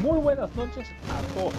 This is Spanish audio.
Muy buenas noches a todos.